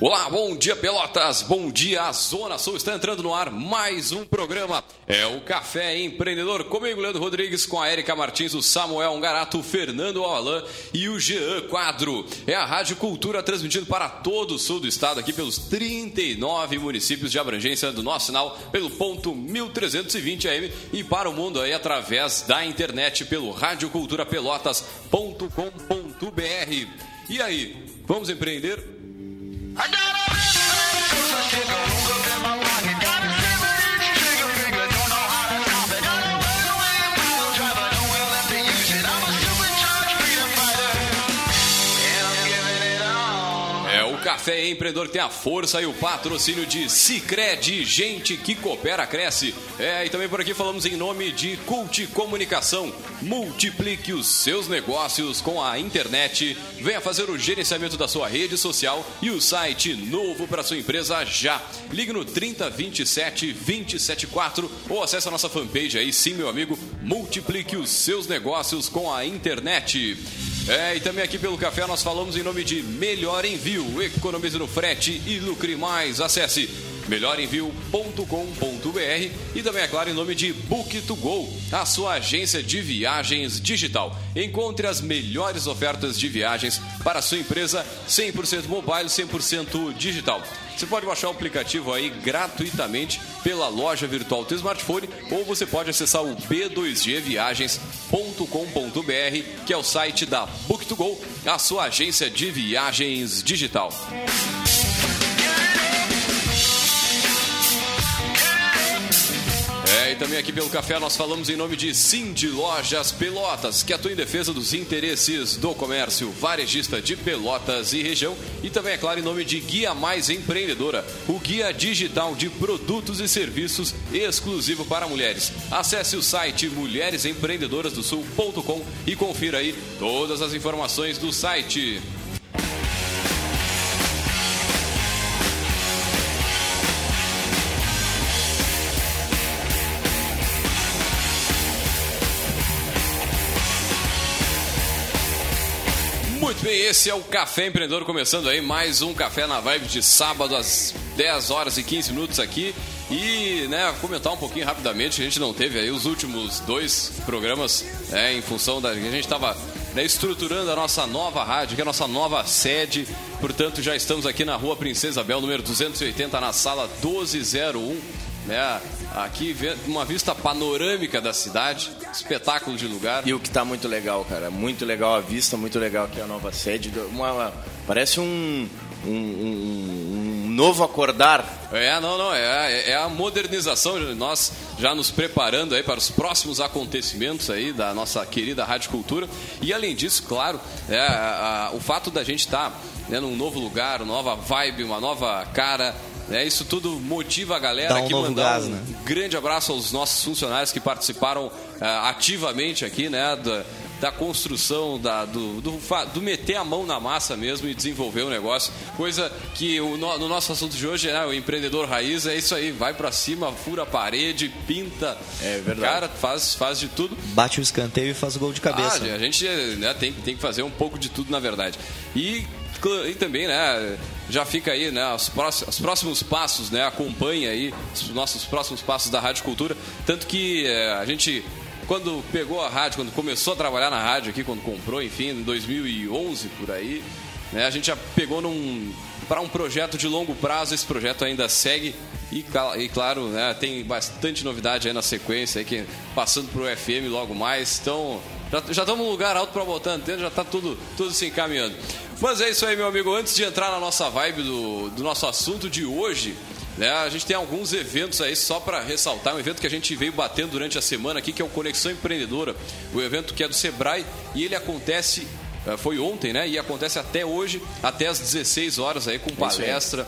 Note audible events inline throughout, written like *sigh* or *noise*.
Olá, bom dia Pelotas, bom dia Zona Sul. Está entrando no ar mais um programa. É o Café Empreendedor. Comigo, Leandro Rodrigues, com a Erika Martins, o Samuel Ungarato, o Fernando Alain e o Jean Quadro. É a Rádio Cultura transmitindo para todo o sul do estado, aqui pelos 39 municípios de abrangência do nosso sinal, pelo ponto 1320 AM e para o mundo aí através da internet pelo radioculturapelotas.com.br. E aí, vamos empreender? I got Café Empreendedor tem a força e o patrocínio de Cicred, gente que coopera, cresce. É, e também por aqui falamos em nome de Cult Comunicação. Multiplique os seus negócios com a internet. Venha fazer o gerenciamento da sua rede social e o site novo para sua empresa já. Ligue no 3027 274 ou acesse a nossa fanpage aí, sim, meu amigo. Multiplique os seus negócios com a internet. É, e também aqui pelo café nós falamos em nome de Melhor Envio. Economize no frete e lucre mais. Acesse melhorenvio.com.br e também, é claro, em nome de Book2Go, a sua agência de viagens digital. Encontre as melhores ofertas de viagens para a sua empresa 100% mobile, 100% digital. Você pode baixar o aplicativo aí gratuitamente pela loja virtual do smartphone ou você pode acessar o b2gviagens.com.br, que é o site da Book2Go, a sua agência de viagens digital. Também aqui pelo café nós falamos em nome de Cindy Lojas Pelotas, que atua em defesa dos interesses do comércio varejista de Pelotas e região. E também, é claro, em nome de Guia Mais Empreendedora, o guia digital de produtos e serviços exclusivo para mulheres. Acesse o site mulheresempreendedorasdosul.com e confira aí todas as informações do site. Bem, esse é o Café Empreendedor, começando aí mais um Café na Vibe de sábado às 10 horas e 15 minutos aqui. E, né, comentar um pouquinho rapidamente, a gente não teve aí os últimos dois programas, né, em função da. A gente estava né, estruturando a nossa nova rádio, que é a nossa nova sede. Portanto, já estamos aqui na rua Princesa Bel, número 280, na sala 1201 né? Aqui uma vista panorâmica da cidade, espetáculo de lugar. E o que está muito legal, cara, muito legal a vista, muito legal aqui a nova sede, uma, uma parece um, um, um, um, novo acordar. É, não, não, é, é a modernização, nós já nos preparando aí para os próximos acontecimentos aí da nossa querida Rádio Cultura. E além disso, claro, é, a, a, o fato da gente estar tá, né, num novo lugar, uma nova vibe, uma nova cara, é, isso tudo motiva a galera Dá um aqui novo mandar gás, um né? grande abraço aos nossos funcionários que participaram uh, ativamente aqui, né, da, da construção, da, do, do, do, meter a mão na massa mesmo e desenvolver o negócio. Coisa que o, no, no nosso assunto de hoje, né, o empreendedor raiz, é isso aí, vai para cima, fura a parede, pinta. É verdade. Cara, faz, faz de tudo. Bate o escanteio e faz o gol de cabeça. Ah, a gente né, tem, tem que fazer um pouco de tudo, na verdade. E e também, né, já fica aí, né, os próximos, os próximos passos, né, acompanha aí os nossos próximos passos da Rádio Cultura, tanto que é, a gente quando pegou a rádio, quando começou a trabalhar na rádio aqui, quando comprou, enfim, em 2011 por aí, né, a gente já pegou num para um projeto de longo prazo, esse projeto ainda segue e, e claro, né, tem bastante novidade aí na sequência, aí, que, passando para o FM logo mais, então já, já estamos num lugar alto para botar antena, já está tudo, tudo se encaminhando. Mas é isso aí, meu amigo. Antes de entrar na nossa vibe do, do nosso assunto de hoje, né, a gente tem alguns eventos aí só para ressaltar. Um evento que a gente veio batendo durante a semana aqui, que é o Conexão Empreendedora. O evento que é do Sebrae e ele acontece eh, foi ontem, né? E acontece até hoje, até às 16 horas aí, com palestra,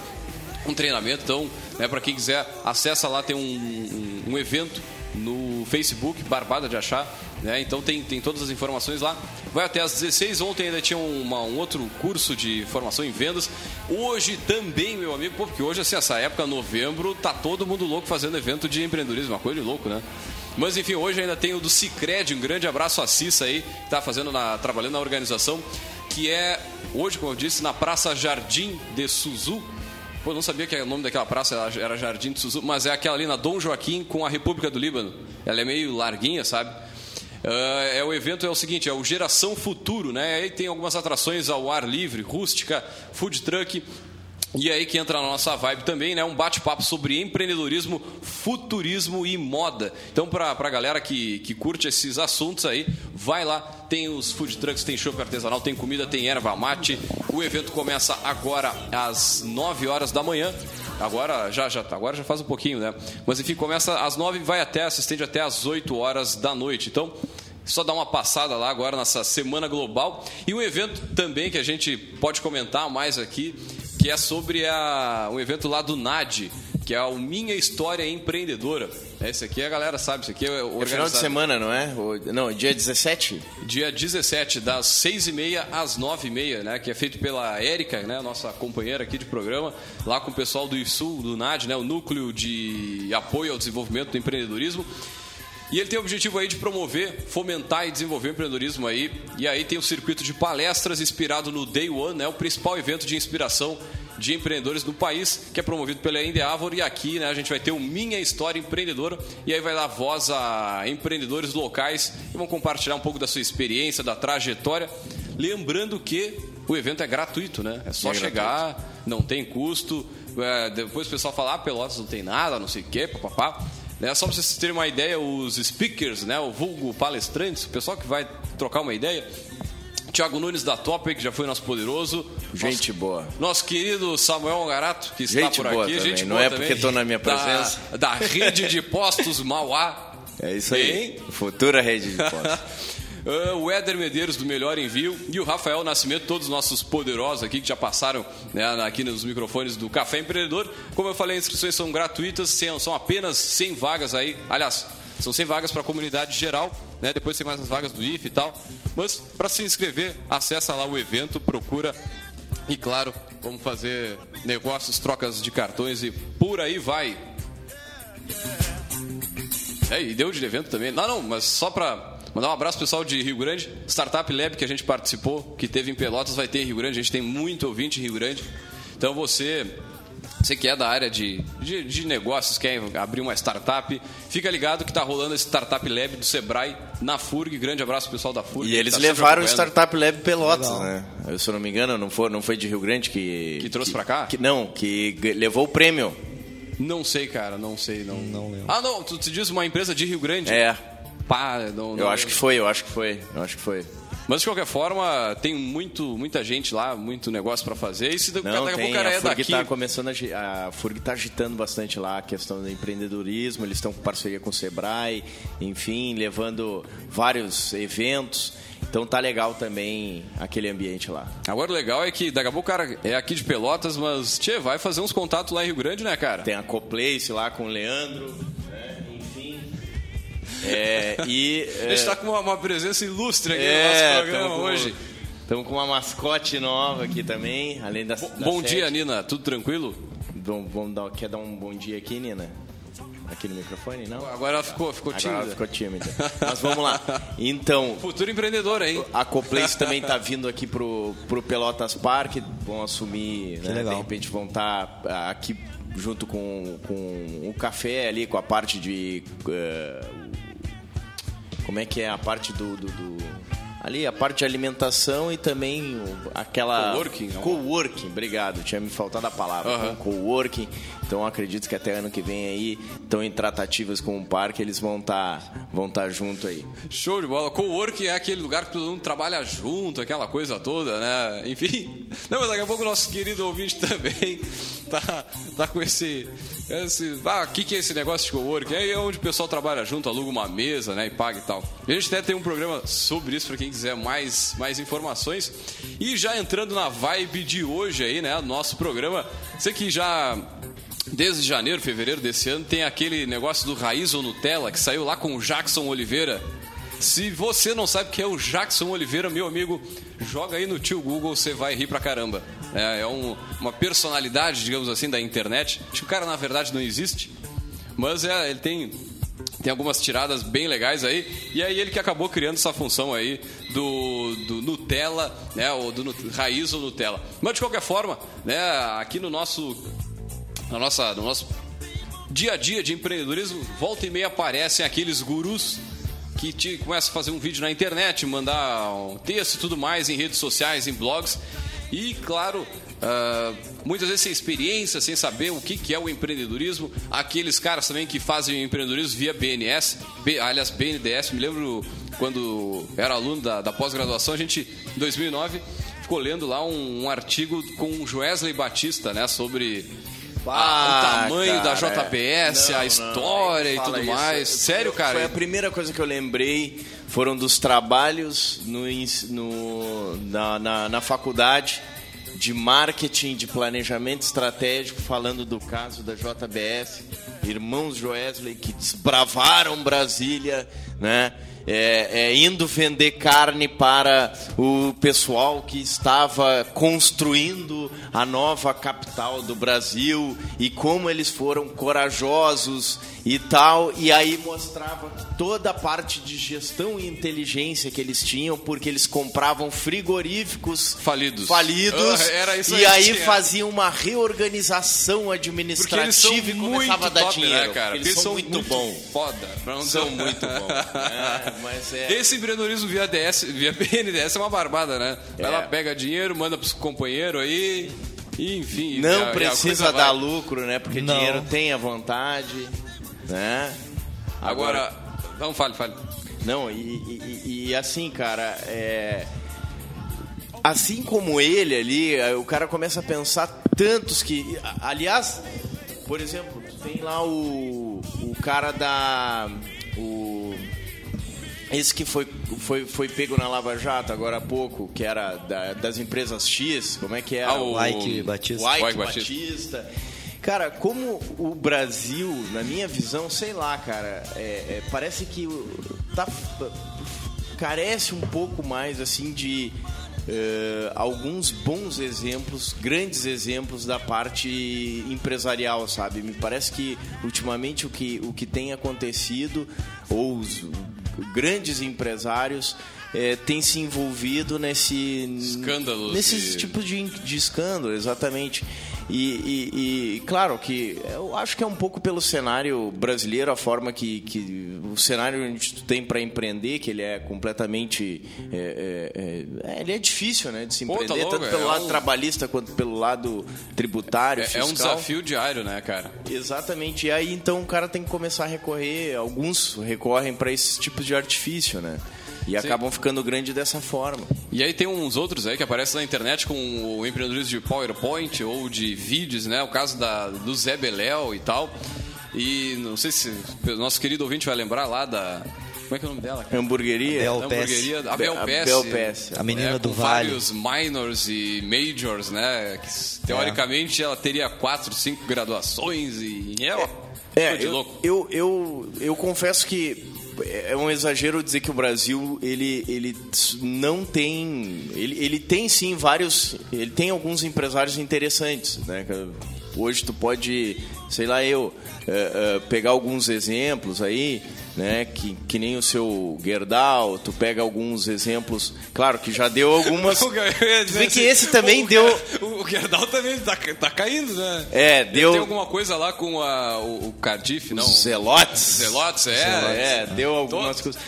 um treinamento. Então, né, para quem quiser, acessa lá, tem um, um, um evento no Facebook, Barbada de Achar. Né? Então tem, tem todas as informações lá. Vai até às 16. Ontem ainda tinha uma, um outro curso de formação em vendas. Hoje também, meu amigo, porque hoje, assim, essa época, novembro, tá todo mundo louco fazendo evento de empreendedorismo. Uma coisa de louco, né? Mas enfim, hoje ainda tem o do Cicred, um grande abraço a Cissa aí, que tá fazendo na, trabalhando na organização, que é hoje, como eu disse, na Praça Jardim de Suzu, Pô, não sabia que o nome daquela praça era Jardim de Suzu, mas é aquela ali na Dom Joaquim com a República do Líbano. Ela é meio larguinha, sabe? Uh, é o evento é o seguinte, é o Geração Futuro, né? Aí tem algumas atrações ao ar livre, rústica, food truck, e aí que entra na nossa vibe também, né? Um bate-papo sobre empreendedorismo, futurismo e moda. Então, para a galera que, que curte esses assuntos aí, vai lá. Tem os food trucks, tem chopp artesanal, tem comida, tem erva mate. O evento começa agora às 9 horas da manhã. Agora já, já, agora já faz um pouquinho, né? Mas enfim, começa às 9 e vai até, se estende até às 8 horas da noite. Então, só dar uma passada lá agora nessa semana global. E um evento também que a gente pode comentar mais aqui que é sobre a, um evento lá do NAD, que é o Minha História Empreendedora. Esse aqui a galera sabe, isso aqui é organizado. É final de semana, não é? Não, dia 17? Dia 17, das 6h30 às 9h30, né? Que é feito pela Érica, né? Nossa companheira aqui de programa, lá com o pessoal do ISUL, do NAD, né? O Núcleo de Apoio ao Desenvolvimento do Empreendedorismo. E ele tem o objetivo aí de promover, fomentar e desenvolver o empreendedorismo aí. E aí tem o circuito de palestras inspirado no Day One, né, o principal evento de inspiração de empreendedores do país, que é promovido pela Endeavor. E aqui né, a gente vai ter o Minha História Empreendedora. E aí vai dar voz a empreendedores locais que vão compartilhar um pouco da sua experiência, da trajetória. Lembrando que o evento é gratuito, né? É só é chegar, gratuito. não tem custo. É, depois o pessoal fala, ah, Pelotas não tem nada, não sei o quê, papapá. Né? Só para vocês terem uma ideia, os speakers, né? o vulgo palestrantes, o pessoal que vai trocar uma ideia, Tiago Nunes da Top, que já foi nosso poderoso. Gente nosso, boa. Nosso querido Samuel Garato, que está gente por aqui. Também. Gente Não boa é também, porque estou na minha presença. Da, da rede de postos Mauá. É isso aí. Bem, Futura rede de postos. Uh, *laughs* o Éder Medeiros do Melhor Envio e o Rafael Nascimento, todos os nossos poderosos aqui que já passaram né, aqui nos microfones do Café Empreendedor. Como eu falei, as inscrições são gratuitas, são apenas 100 vagas aí. Aliás, são 100 vagas para a comunidade geral, né? depois tem mais as vagas do IF e tal. Mas para se inscrever, acessa lá o evento, procura e claro, vamos fazer negócios, trocas de cartões e por aí vai. É, e deu de evento também. Não, não, mas só para Mandar um abraço pessoal de Rio Grande. Startup Lab que a gente participou, que teve em Pelotas, vai ter em Rio Grande. A gente tem muito ouvinte em Rio Grande. Então você, você que é da área de, de, de negócios, quer abrir uma startup, fica ligado que está rolando esse Startup Lab do Sebrae na FURG. Grande abraço pessoal da FURG. E eles tá levaram o Startup Lab Pelotas, Legal. né? Eu, se eu não me engano, não foi, não foi de Rio Grande que. Que trouxe para cá? Que, não, que levou o prêmio. Não sei, cara, não sei. Não, não lembro. Ah, não, tu, tu diz uma empresa de Rio Grande? É pá. Não, não eu acho que foi, eu acho que foi, eu acho que foi. Mas de qualquer forma, tem muito, muita gente lá, muito negócio para fazer. E se não, daqui tem, a pouco o cara a é daqui. Tá começando a, a FURG está agitando bastante lá a questão do empreendedorismo. Eles estão com parceria com o Sebrae, enfim, levando vários eventos. Então tá legal também aquele ambiente lá. Agora o legal é que daqui a pouco o cara é aqui de Pelotas, mas tchê, vai fazer uns contatos lá em Rio Grande, né, cara? Tem a Coplace lá com o Leandro. É, e, é... A gente está com uma, uma, presença ilustre aqui é, no nosso programa com, hoje. Estamos com uma mascote nova aqui também, além da. Bom, da bom dia, Nina. Tudo tranquilo? Bom, vamos dar, quer dar um bom dia aqui, Nina? Aqui no microfone, não? Agora ela ficou, ficou tímida. Agora ficou tímida. Mas vamos lá. *laughs* Então. Futuro empreendedor, hein? A Coplace *laughs* também está vindo aqui pro, pro Pelotas Park. Vão assumir, né? De repente vão estar tá aqui junto com, com o café ali, com a parte de. Uh, como é que é a parte do, do, do ali a parte de alimentação e também aquela coworking, coworking, obrigado, tinha me faltado a palavra, uhum. coworking. Então acredito que até ano que vem aí estão em tratativas com o parque, eles vão estar tá, vão tá junto aí. Show de bola. Coworking é aquele lugar que todo mundo trabalha junto, aquela coisa toda, né? *laughs* Enfim. Não, mas daqui a pouco o nosso querido ouvinte também tá, tá com esse esse, ah, o que, que é esse negócio de coworking? É onde o pessoal trabalha junto, aluga uma mesa, né, e paga e tal. A gente até tem um programa sobre isso para quem quiser mais, mais informações. E já entrando na vibe de hoje aí, né, nosso programa, você que já desde janeiro, fevereiro desse ano, tem aquele negócio do Raiz ou Nutella que saiu lá com o Jackson Oliveira. Se você não sabe quem é o Jackson Oliveira, meu amigo, joga aí no tio Google, você vai rir pra caramba. É, é um, uma personalidade, digamos assim, da internet. Acho que o cara, na verdade, não existe. Mas é, ele tem, tem algumas tiradas bem legais aí. E aí ele que acabou criando essa função aí do, do Nutella, né? Ou do raiz ou Nutella. Mas de qualquer forma, né, aqui no nosso na nossa, no nosso dia a dia de empreendedorismo, volta e meia aparecem aqueles gurus que te, começam a fazer um vídeo na internet, mandar um texto e tudo mais em redes sociais, em blogs. E, claro, uh, muitas vezes sem experiência, sem saber o que, que é o empreendedorismo. Aqueles caras também que fazem empreendedorismo via BNS, B, aliás, BNDS. Me lembro quando era aluno da, da pós-graduação, a gente, em 2009, ficou lendo lá um, um artigo com o Joesley Batista, né, sobre ah, o tamanho cara, da JBS, não, a história não, e tudo isso. mais. Sério, cara? Foi a primeira coisa que eu lembrei, foram dos trabalhos no, no na, na, na faculdade de marketing, de planejamento estratégico, falando do caso da JBS, irmãos Joesley que desbravaram Brasília, né? É, é, indo vender carne para o pessoal que estava construindo a nova capital do Brasil e como eles foram corajosos e tal, e aí mostrava toda a parte de gestão e inteligência que eles tinham, porque eles compravam frigoríficos falidos, falidos uh, e aí tinha. faziam uma reorganização administrativa e começava a dar top, né, dinheiro. Né, cara? Eles, eles são, muito, muito bons. Foda. São muito bons. *laughs* é, mas é... Esse empreendedorismo via DS, via *laughs* BNDES é uma barbada, né? É. Ela pega dinheiro, manda pros companheiros aí. enfim. Não a, precisa dar vai... lucro, né? Porque não. dinheiro tem a vontade. Né? Agora, Agora não fale, fale. Não, e, e, e assim, cara, é... assim como ele ali, o cara começa a pensar tantos que, aliás, por exemplo, tem lá o, o cara da o esse que foi, foi, foi pego na Lava Jato agora há pouco, que era da, das empresas X, como é que é? Ah, o Ike Batista. O Ike Batista. Batista. Cara, como o Brasil, na minha visão, sei lá, cara, é, é, parece que tá, carece um pouco mais assim de uh, alguns bons exemplos, grandes exemplos da parte empresarial, sabe? Me parece que ultimamente o que, o que tem acontecido, ou os grandes empresários é, tem se envolvido nesse escândalo nesses tipos de, de escândalo exatamente e, e, e, claro que eu acho que é um pouco pelo cenário brasileiro, a forma que, que o cenário onde tu tem para empreender, que ele é completamente. É, é, é, ele é difícil né, de se empreender, Pô, tá tanto pelo é lado um... trabalhista quanto pelo lado tributário. É, é um desafio diário, né, cara? Exatamente. E aí então o cara tem que começar a recorrer, alguns recorrem para esses tipos de artifício, né? E Sim. acabam ficando grande dessa forma. E aí tem uns outros aí que aparecem na internet com o empreendedorismo de PowerPoint ou de vídeos, né? O caso da, do Zé Beléu e tal. E não sei se o nosso querido ouvinte vai lembrar lá da. Como é que é o nome dela? Cara? Hamburgueria. Bel Hamburgueria. A Belpes. A menina é, do Vale. vários minors e majors, né? Que, teoricamente é. ela teria quatro, cinco graduações e é, é, é eu, eu, eu, eu confesso que é um exagero dizer que o Brasil ele, ele não tem ele, ele tem sim vários ele tem alguns empresários interessantes né? Hoje tu pode sei lá eu é, é, pegar alguns exemplos aí né? Que, que nem o seu Gerdau, tu pega alguns exemplos, claro que já deu algumas. *laughs* vê que esse também o, deu. O, o Gerdau também tá, tá caindo, né? É, deu. Tem alguma coisa lá com a, o, o Cardiff, não? Zelotes. Zelotes, é. Zelotes. É, deu algumas coisas.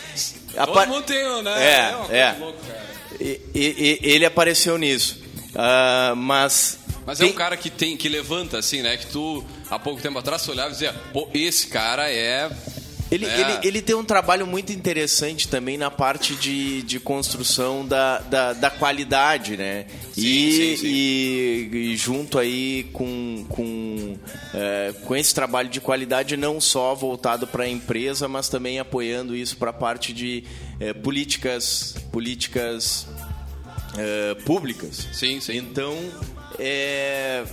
Todo mundo tem, né? É, é. é. E, e, ele apareceu nisso. Uh, mas mas tem... é um cara que tem que levanta assim, né? Que tu há pouco tempo atrás tu olhava e dizia, pô, esse cara é ele, é. ele, ele tem um trabalho muito interessante também na parte de, de construção da, da, da qualidade, né? Sim, e, sim, sim. E, e, junto aí com, com, é, com esse trabalho de qualidade não só voltado para a empresa, mas também apoiando isso para a parte de é, políticas, políticas é, públicas. Sim, sim. Então, é,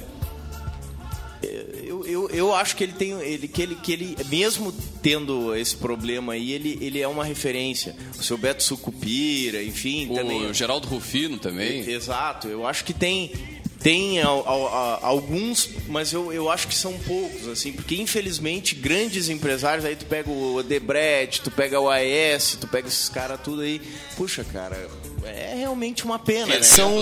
eu, eu, eu acho que ele tem ele que ele que ele mesmo tendo esse problema aí ele, ele é uma referência. O seu Beto Sucupira enfim o também. O Geraldo Rufino também. Exato eu acho que tem tem alguns, mas eu, eu acho que são poucos, assim, porque infelizmente grandes empresários, aí tu pega o Odebrecht, tu pega o AES, tu pega esses caras tudo aí, puxa, cara, é realmente uma pena, né? São,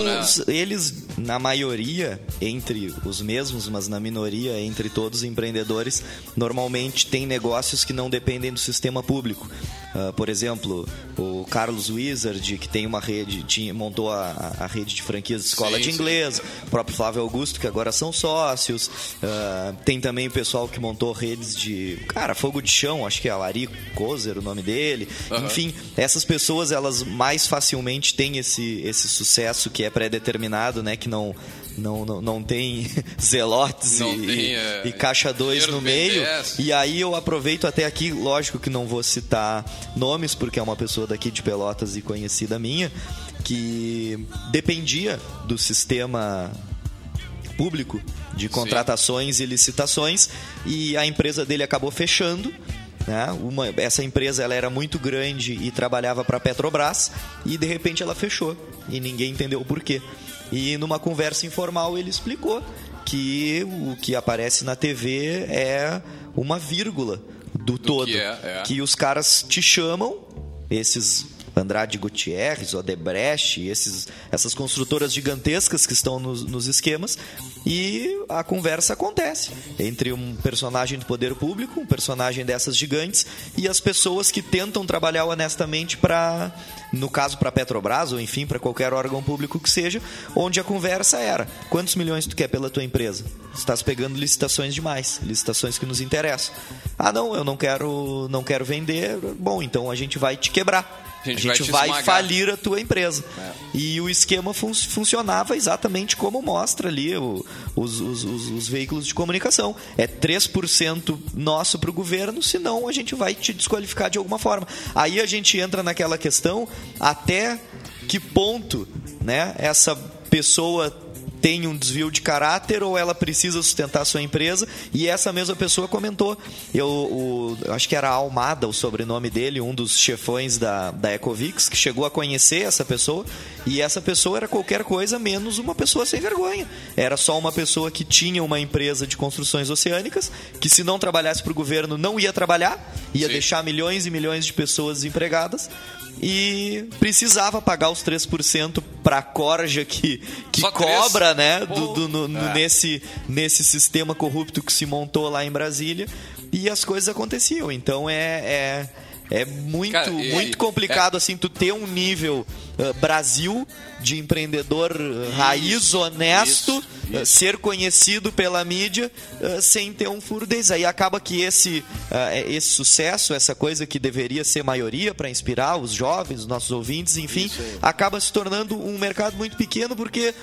eles na maioria, entre os mesmos, mas na minoria, entre todos os empreendedores, normalmente tem negócios que não dependem do sistema público. Uh, por exemplo, o Carlos Wizard, que tem uma rede, tinha, montou a, a rede de franquias de escola sim, de inglês, sim. o próprio Flávio Augusto, que agora são sócios. Uh, tem também o pessoal que montou redes de. Cara, fogo de chão, acho que é Alari Kozer o nome dele. Uhum. Enfim, essas pessoas, elas mais facilmente têm esse, esse sucesso que é pré-determinado, né? Que não não, não, não tem *laughs* zelotes não e, tem, é, e caixa 2 no meio. E aí eu aproveito até aqui, lógico que não vou citar nomes, porque é uma pessoa daqui de Pelotas e conhecida minha, que dependia do sistema público de contratações Sim. e licitações e a empresa dele acabou fechando né? Uma, essa empresa ela era muito grande e trabalhava para a Petrobras e de repente ela fechou e ninguém entendeu o porquê. E numa conversa informal ele explicou que o que aparece na TV é uma vírgula do, do todo. Que, é, é. que os caras te chamam, esses Andrade Gutierrez, Odebrecht, esses, essas construtoras gigantescas que estão nos, nos, esquemas, e a conversa acontece entre um personagem do poder público, um personagem dessas gigantes, e as pessoas que tentam trabalhar honestamente para, no caso para Petrobras, ou enfim, para qualquer órgão público que seja, onde a conversa era: quantos milhões tu quer pela tua empresa? Estás pegando licitações demais, licitações que nos interessam. Ah, não, eu não quero, não quero vender. Bom, então a gente vai te quebrar. A gente, a gente vai, vai falir a tua empresa. É. E o esquema fun funcionava exatamente como mostra ali o, os, os, os, os, veículos de comunicação. É 3% nosso para o governo, senão a gente vai te desqualificar de alguma forma. Aí a gente entra naquela questão até que ponto né, essa pessoa tem um desvio de caráter ou ela precisa sustentar a sua empresa. E essa mesma pessoa comentou. Eu o, acho que era Almada o sobrenome dele, um dos chefões da, da Ecovix, que chegou a conhecer essa pessoa. E essa pessoa era qualquer coisa menos uma pessoa sem vergonha. Era só uma pessoa que tinha uma empresa de construções oceânicas, que se não trabalhasse para o governo não ia trabalhar, ia Sim. deixar milhões e milhões de pessoas desempregadas e precisava pagar os 3% para a corja que, que cobra, né, do, do no, é. nesse, nesse sistema corrupto que se montou lá em Brasília. E as coisas aconteciam. Então é, é é muito, Cara, e, muito complicado, é... assim, tu ter um nível uh, Brasil de empreendedor uh, raiz, honesto, isso, uh, ser conhecido pela mídia sem ter um furo desse. Aí acaba que esse, esse sucesso, essa coisa que deveria ser maioria para inspirar os jovens, os nossos ouvintes, enfim, acaba se tornando um mercado muito pequeno porque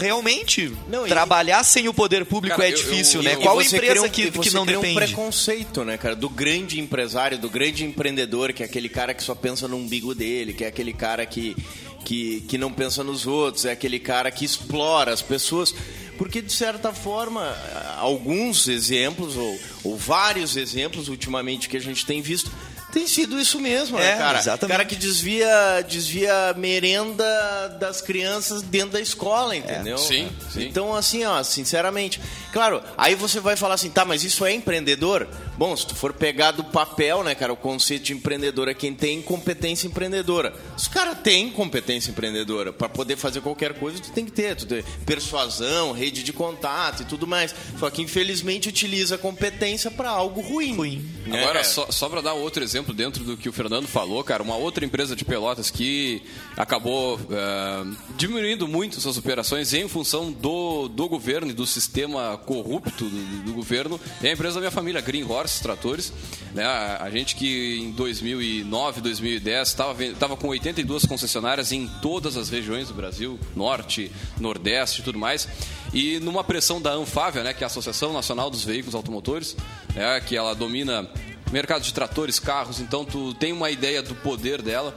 realmente não, trabalhar e... sem o poder público cara, é difícil, eu, eu, né? Eu, Qual empresa um, que, que não depende? um preconceito, né, cara, do grande empresário, do grande empreendedor, que é aquele cara que só pensa no umbigo dele, que é aquele cara que que, que não pensa nos outros, é aquele cara que explora as pessoas. Porque, de certa forma, alguns exemplos, ou, ou vários exemplos ultimamente que a gente tem visto, tem sido isso mesmo, né, é, né, cara? Exatamente. Cara que desvia, desvia merenda das crianças dentro da escola, entendeu? É. Sim, sim. Então, assim, ó, sinceramente. Claro, aí você vai falar assim, tá, mas isso é empreendedor? Bom, se tu for pegar do papel, né, cara, o conceito de empreendedor é quem tem competência empreendedora. Os caras têm competência empreendedora. para poder fazer qualquer coisa, tu tem que ter. Tu tem persuasão, rede de contato e tudo mais. Só que, infelizmente, utiliza competência para algo ruim. Ruim. Né, Agora, só, só para dar outro exemplo exemplo, dentro do que o Fernando falou, cara, uma outra empresa de pelotas que acabou uh, diminuindo muito suas operações em função do, do governo e do sistema corrupto do, do governo é a empresa da minha família, Green Horse Tratores. Né? A, a gente que em 2009, 2010 estava com 82 concessionárias em todas as regiões do Brasil, norte, nordeste e tudo mais. E numa pressão da Anfávia, né, que é a Associação Nacional dos Veículos Automotores, né, que ela domina mercado de tratores, carros, então tu tem uma ideia do poder dela.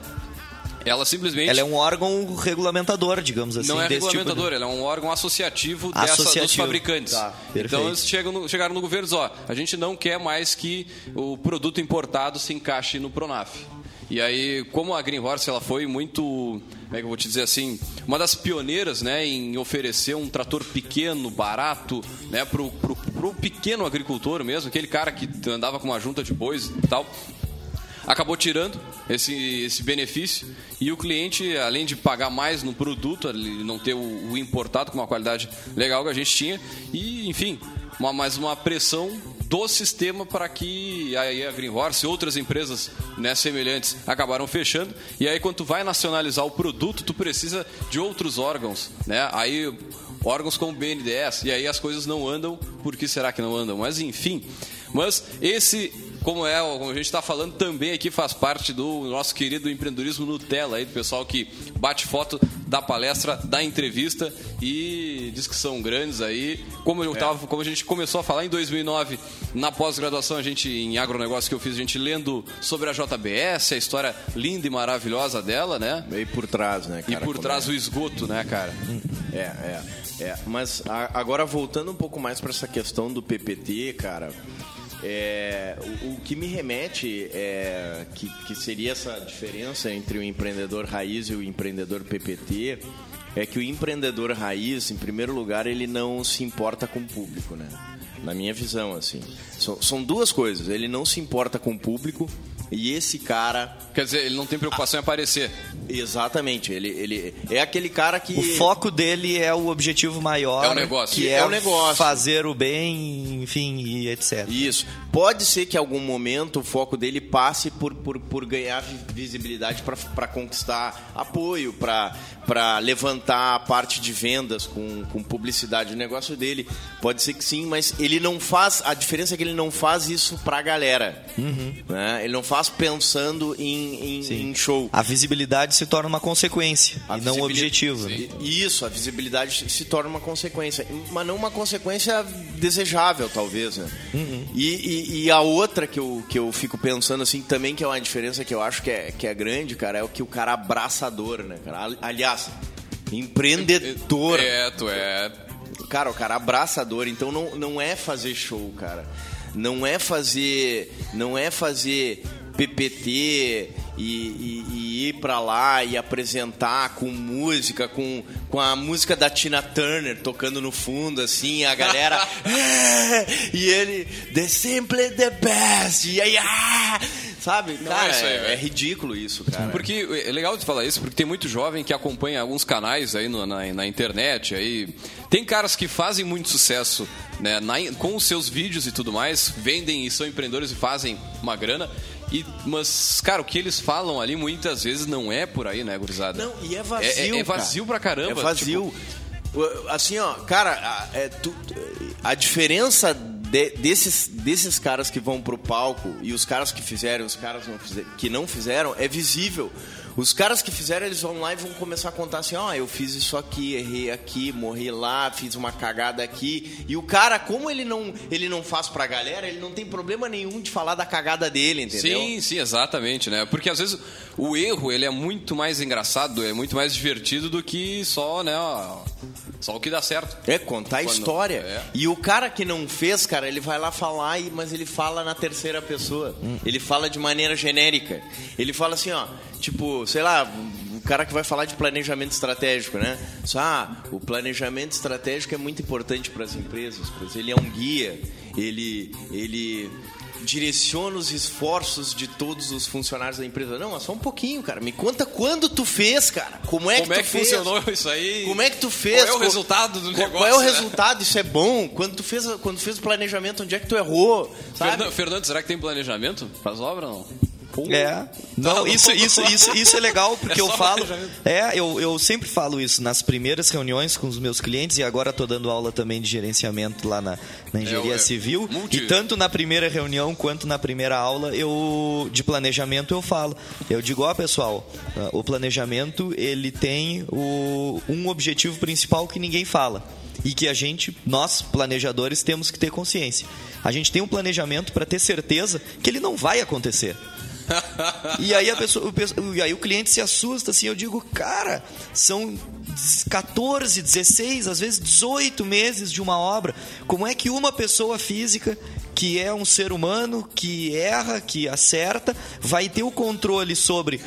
Ela simplesmente. Ela é um órgão regulamentador, digamos assim. Não é regulamentador, tipo de... ela é um órgão associativo, associativo. Dessa, dos fabricantes. Tá, então eles chegam no, chegaram no governo e ó, a gente não quer mais que o produto importado se encaixe no Pronaf. E aí, como a Green Horse ela foi muito, como é que eu vou te dizer assim, uma das pioneiras, né, em oferecer um trator pequeno, barato, né, pro, pro, pro pequeno agricultor mesmo, aquele cara que andava com uma junta de bois e tal. acabou tirando esse, esse benefício e o cliente, além de pagar mais no produto, não ter o, o importado com uma qualidade legal que a gente tinha, e enfim, uma, mais uma pressão do sistema para que aí a Greenhorse e outras empresas né, semelhantes acabaram fechando. E aí, quando tu vai nacionalizar o produto, tu precisa de outros órgãos. Né? Aí, órgãos como o BNDES. E aí as coisas não andam. Por que será que não andam? Mas, enfim. Mas esse como é, como a gente está falando também aqui, faz parte do nosso querido empreendedorismo Nutella, aí, do pessoal que bate foto da palestra, da entrevista e diz que são grandes aí. Como, eu é. tava, como a gente começou a falar em 2009, na pós-graduação, a gente, em agronegócio que eu fiz, a gente lendo sobre a JBS, a história linda e maravilhosa dela, né? E por trás, né, cara? E por trás é? o esgoto, né, cara? É, é. é. Mas a, agora voltando um pouco mais para essa questão do PPT, cara. É, o, o, que me remete é que, que seria essa diferença entre o empreendedor raiz e o empreendedor PPT é que o empreendedor raiz, em primeiro lugar, ele não se importa com o público, né? Na minha visão, assim. São, são duas coisas. Ele não se importa com o público e esse cara. Quer dizer, ele não tem preocupação em aparecer. Exatamente. Ele, ele é aquele cara que. O foco dele é o objetivo maior. É o negócio. Que é, é o negócio. Fazer o bem, enfim, e etc. Isso. Pode ser que em algum momento o foco dele passe por, por, por ganhar visibilidade para conquistar apoio, para levantar a parte de vendas com, com publicidade. O negócio dele pode ser que sim, mas ele não faz. A diferença é que ele não faz isso para a galera. Uhum. Né? Ele não faz pensando em, em, em, show. A visibilidade se torna uma consequência a e não um objetivo. Né? Isso, a visibilidade se torna uma consequência, mas não uma consequência desejável, talvez. Né? Uhum. E, e, e, a outra que eu, que eu fico pensando assim também, que é uma diferença que eu acho que é, que é grande, cara, é o que o cara abraçador, né, cara? Aliás, empreendedor. É, tu é. Cara, o cara abraçador, então não, não é fazer show, cara. Não é fazer. Não é fazer PPT e, e, e ir para lá e apresentar com música, com, com a música da Tina Turner tocando no fundo, assim, a galera. *laughs* é, e ele, The Simple the Best! E aí, ah, sabe? Não cara, é, aí, é, é, ridículo isso, cara. Porque é legal de falar isso, porque tem muito jovem que acompanha alguns canais aí no, na, na internet. aí Tem caras que fazem muito sucesso né, na, com os seus vídeos e tudo mais, vendem e são empreendedores e fazem uma grana. E, mas, cara, o que eles falam ali muitas vezes não é por aí, né, gurizada? Não, e é vazio. É, é vazio cara. pra caramba. É vazio. Tipo... Assim, ó, cara, a, é, tu, a diferença de, desses, desses caras que vão pro palco e os caras que fizeram, os caras não fizer, que não fizeram, é visível. Os caras que fizeram, eles vão lá e vão começar a contar assim: ó, oh, eu fiz isso aqui, errei aqui, morri lá, fiz uma cagada aqui. E o cara, como ele não, ele não faz pra galera, ele não tem problema nenhum de falar da cagada dele, entendeu? Sim, sim, exatamente, né? Porque às vezes o erro, ele é muito mais engraçado, é muito mais divertido do que só, né, só o que dá certo. É, contar a história. É. E o cara que não fez, cara, ele vai lá falar, mas ele fala na terceira pessoa. Hum. Ele fala de maneira genérica. Ele fala assim, ó, tipo, sei lá, o cara que vai falar de planejamento estratégico, né? Só, ah, o planejamento estratégico é muito importante para as empresas, pois ele é um guia, ele, ele direciona os esforços de todos os funcionários da empresa. Não, mas só um pouquinho, cara. Me conta quando tu fez, cara. Como é Como que é tu que fez? funcionou isso aí? Como é que tu fez? Qual é o resultado do negócio? Qual é o né? resultado? Isso é bom? Quando tu fez, quando tu fez o planejamento, onde é que tu errou? Sabe? Fernando, será que tem planejamento para as obras não? É. Não, isso, isso, isso, isso é legal, porque *laughs* é eu falo. É, eu, eu sempre falo isso nas primeiras reuniões com os meus clientes e agora estou dando aula também de gerenciamento lá na, na engenharia é, civil. Multi... E tanto na primeira reunião quanto na primeira aula eu de planejamento eu falo. Eu digo, ó pessoal, ah, o planejamento ele tem o, um objetivo principal que ninguém fala e que a gente, nós planejadores, temos que ter consciência. A gente tem um planejamento para ter certeza que ele não vai acontecer e aí a pessoa, e aí o cliente se assusta assim, eu digo, cara, são 14, 16, às vezes 18 meses de uma obra. Como é que uma pessoa física que é um ser humano, que erra, que acerta, vai ter o controle sobre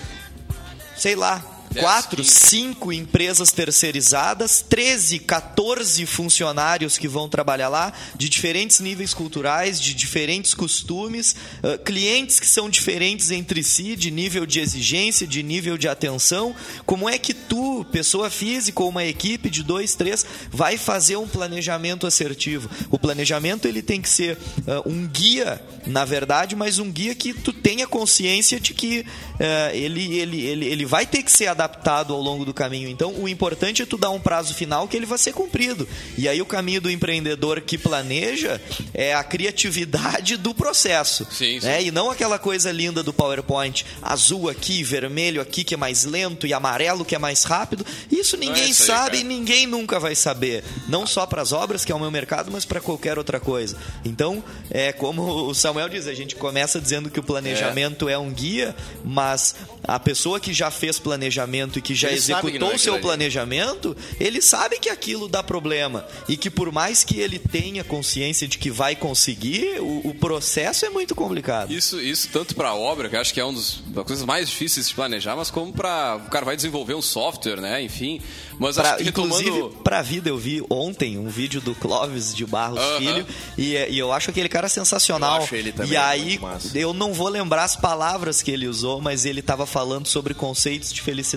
sei lá, quatro, cinco empresas terceirizadas, 13, 14 funcionários que vão trabalhar lá, de diferentes níveis culturais, de diferentes costumes, uh, clientes que são diferentes entre si, de nível de exigência, de nível de atenção. Como é que tu, pessoa física ou uma equipe de dois, três, vai fazer um planejamento assertivo? O planejamento ele tem que ser uh, um guia, na verdade, mas um guia que tu tenha consciência de que uh, ele, ele, ele, ele vai ter que ser adaptado ao longo do caminho. Então, o importante é tu dar um prazo final que ele vai ser cumprido. E aí o caminho do empreendedor que planeja é a criatividade do processo. Sim, sim. Né? E não aquela coisa linda do PowerPoint, azul aqui, vermelho aqui que é mais lento e amarelo que é mais rápido. Isso ninguém é isso sabe aí, e ninguém nunca vai saber. Não só para as obras, que é o meu mercado, mas para qualquer outra coisa. Então, é como o Samuel diz, a gente começa dizendo que o planejamento é, é um guia, mas a pessoa que já fez planejamento e que já ele executou o é seu planejamento, ele sabe que aquilo dá problema e que por mais que ele tenha consciência de que vai conseguir, o, o processo é muito complicado. Isso, isso tanto para a obra, que eu acho que é uma das coisas mais difíceis de planejar, mas como para o cara vai desenvolver um software, né? Enfim, mas pra, acho que retomando... Inclusive, para a vida eu vi ontem um vídeo do Clóvis de Barros uh -huh. Filho e, e, eu acho aquele cara sensacional. Eu acho ele também e aí eu não vou lembrar as palavras que ele usou, mas ele estava falando sobre conceitos de felicidade.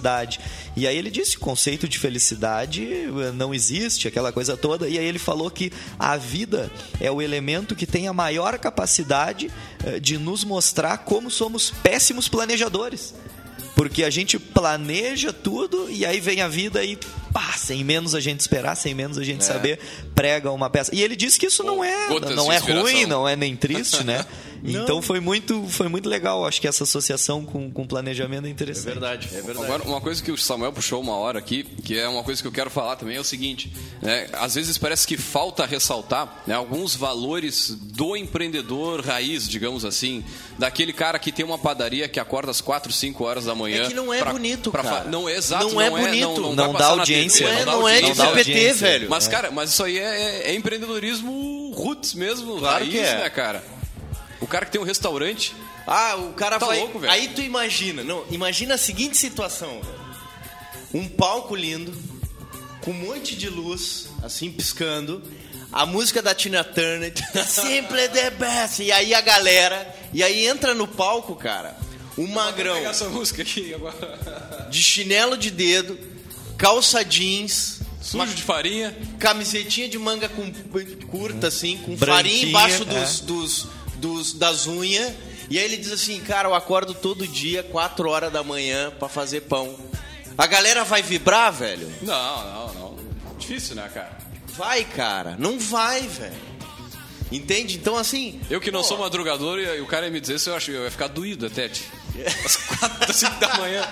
E aí ele disse o conceito de felicidade eh, não existe, aquela coisa toda. E aí ele falou que a vida é o elemento que tem a maior capacidade eh, de nos mostrar como somos péssimos planejadores. Porque a gente planeja tudo e aí vem a vida e pá, sem menos a gente esperar, sem menos a gente é. saber, prega uma peça. E ele disse que isso não é, não é ruim, não é nem triste, né? *laughs* Então foi muito, foi muito legal. Acho que essa associação com, com planejamento é interessante. É verdade, é verdade. Agora, uma coisa que o Samuel puxou uma hora aqui, que é uma coisa que eu quero falar também, é o seguinte: né? às vezes parece que falta ressaltar né, alguns valores do empreendedor raiz, digamos assim, daquele cara que tem uma padaria que acorda às 4, 5 horas da manhã. É que não é pra, bonito, pra, cara. Não é exato, não, não é bonito. É, não, não, não dá audiência. Não, é, não é de CPT, velho. Mas, cara, mas isso aí é, é, é empreendedorismo roots mesmo, claro raiz, que é. né, cara? O cara que tem um restaurante. Ah, o cara tá vai. Louco, velho. Aí tu imagina, não, imagina a seguinte situação, Um palco lindo, com um monte de luz, assim, piscando. A música da Tina Turner, *laughs* Simple the Best. E aí a galera, e aí entra no palco, cara, um magrão. Vou pegar essa música aqui agora. De chinelo de dedo, calça jeans, Sujo de farinha. Camisetinha de manga com, curta, assim, com farinha embaixo dos, é. dos, dos, das unhas. E aí ele diz assim, cara, eu acordo todo dia, 4 horas da manhã, para fazer pão. A galera vai vibrar, velho? Não, não, não. Difícil, né, cara? Vai, cara. Não vai, velho. Entende? Então, assim. Eu que não pô, sou madrugador e o cara ia me dizer isso, eu acho que eu ia ficar doído até. Às quatro, cinco da manhã.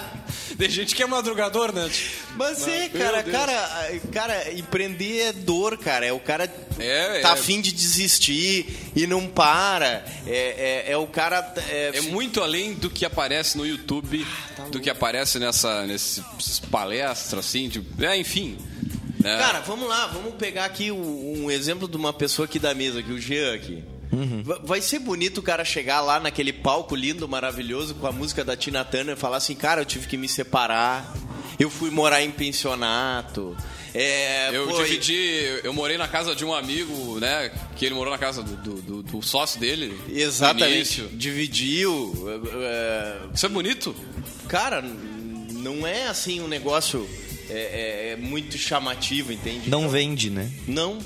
Tem gente que é madrugador, né? Mas é, cara, cara, cara, empreender é dor, cara. É o cara é, tá é. afim de desistir e não para. É, é, é o cara. É, é, muito além do que aparece no YouTube, ah, tá do que aparece nessa, nesses palestras, assim, tipo, é, enfim. Né? Cara, vamos lá, vamos pegar aqui um, um exemplo de uma pessoa aqui da mesa, aqui, o Jean aqui. Uhum. Vai ser bonito o cara chegar lá naquele palco lindo, maravilhoso, com a música da Tina Turner e falar assim, cara, eu tive que me separar, eu fui morar em pensionato. É, eu pô, dividi, eu morei na casa de um amigo, né? Que ele morou na casa do, do, do sócio dele. Exatamente. Dividiu. É, Isso é bonito? Cara, não é assim um negócio é, é, é, muito chamativo, entende? Não vende, né? Não,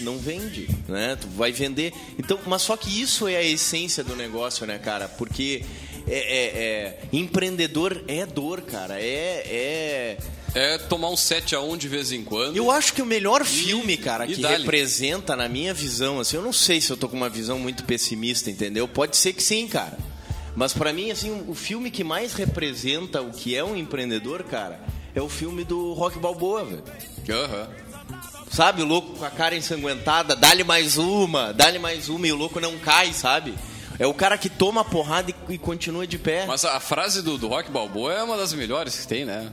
não vende, né? Tu vai vender. Então, mas só que isso é a essência do negócio, né, cara? Porque é, é, é empreendedor é dor, cara. É, é é tomar um 7 a 1 de vez em quando. Eu acho que o melhor filme, cara, que representa, na minha visão, assim, eu não sei se eu tô com uma visão muito pessimista, entendeu? Pode ser que sim, cara. Mas para mim, assim, o filme que mais representa o que é um empreendedor, cara, é o filme do Rock Balboa, velho. Aham. Uhum. Sabe, o louco com a cara ensanguentada, dá-lhe mais uma, dá-lhe mais uma e o louco não cai, sabe? É o cara que toma a porrada e, e continua de pé. Mas a, frase do, do Rock Balboa é uma das melhores que tem, né?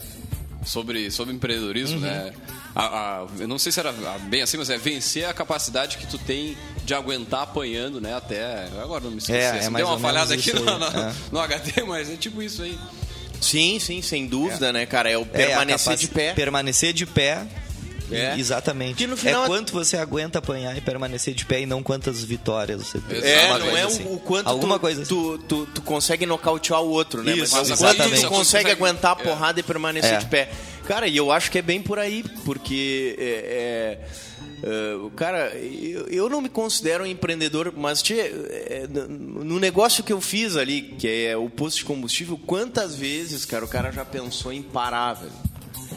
Sobre, sobre empreendedorismo, uhum. né? A, a, eu não sei se era bem assim, mas é vencer a capacidade que tu tem de aguentar apanhando, né? Até. Agora não me esqueci. É, é Deu uma falhada aqui no, no, é. no HD, mas é tipo isso aí. Sim, sim, sem dúvida, é. né, cara? É o permanecer é, de pé. Permanecer de pé é. Exatamente. Que no final... É quanto você aguenta apanhar e permanecer de pé e não quantas vitórias você tem. É, não é assim. o quanto Alguma tu, coisa assim. tu, tu, tu, consegue nocautear o outro, né? Isso, Mas quanto tu consegue aguentar a porrada é. e permanecer é. de pé. Cara, e eu acho que é bem por aí, porque é, Uh, cara, eu, eu, não me considero um empreendedor, mas tia, é, no negócio que eu fiz ali, que é o posto de combustível, quantas vezes, cara, o cara já pensou em parar, velho?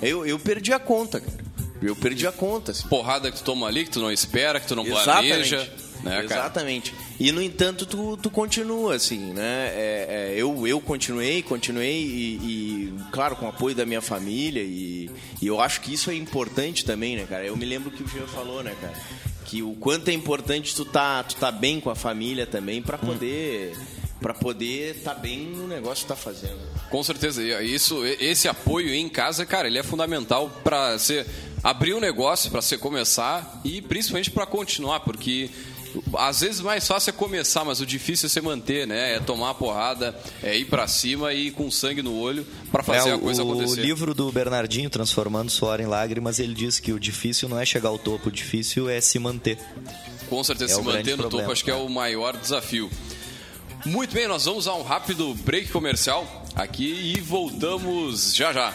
Eu, eu perdi a conta, cara. Eu perdi a conta. Assim. Porrada que tu toma ali, que tu não espera, que tu não Exatamente. planeja. Né, Exatamente. E no entanto, tu, tu continua, assim, né? É, é, eu, eu continuei, continuei e, e, claro, com o apoio da minha família e, e, eu acho que isso é importante também, né, cara? Eu me lembro que o Jean falou, né, cara? Que o quanto é importante tu tá, tu tá bem com a família também para poder. Para poder tá bem no negócio que está fazendo. Com certeza, isso, esse apoio em casa, cara, ele é fundamental para ser abrir um negócio, para você começar e principalmente para continuar, porque às vezes mais fácil é começar, mas o difícil é você manter, né? É tomar a porrada, é ir para cima e ir com sangue no olho para fazer é, a coisa o, acontecer. O livro do Bernardinho, Transformando Suor em Lágrimas, ele diz que o difícil não é chegar ao topo, o difícil é se manter. Com certeza, é se manter no problema, topo acho que é o maior desafio. Muito bem, nós vamos a um rápido break comercial aqui e voltamos já já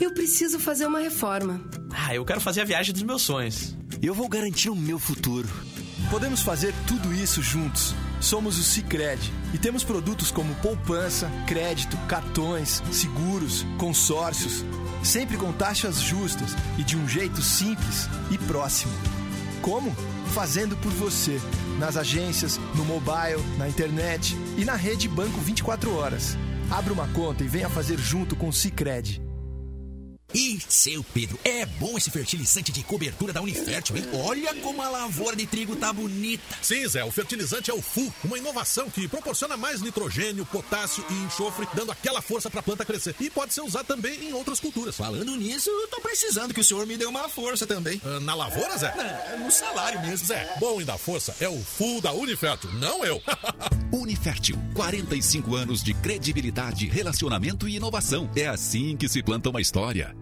Eu preciso fazer uma reforma. Ah, eu quero fazer a viagem dos meus sonhos. Eu vou garantir o meu futuro. Podemos fazer tudo isso juntos. Somos o Cicred e temos produtos como poupança, crédito, cartões, seguros, consórcios, sempre com taxas justas e de um jeito simples e próximo. Como? Fazendo por você, nas agências, no mobile, na internet e na rede Banco 24 horas. Abra uma conta e venha fazer junto com o Cicred. E, seu Pedro, é bom esse fertilizante de cobertura da Unifértil, hein? Olha como a lavoura de trigo tá bonita. Sim, Zé, o fertilizante é o FU, uma inovação que proporciona mais nitrogênio, potássio e enxofre, dando aquela força para a planta crescer. E pode ser usado também em outras culturas. Falando nisso, eu tô precisando que o senhor me dê uma força também. Uh, na lavoura, Zé? É, no salário mesmo. Zé, bom e da força é o FU da Unifértil, não eu. *laughs* Unifértil, 45 anos de credibilidade, relacionamento e inovação. É assim que se planta uma história.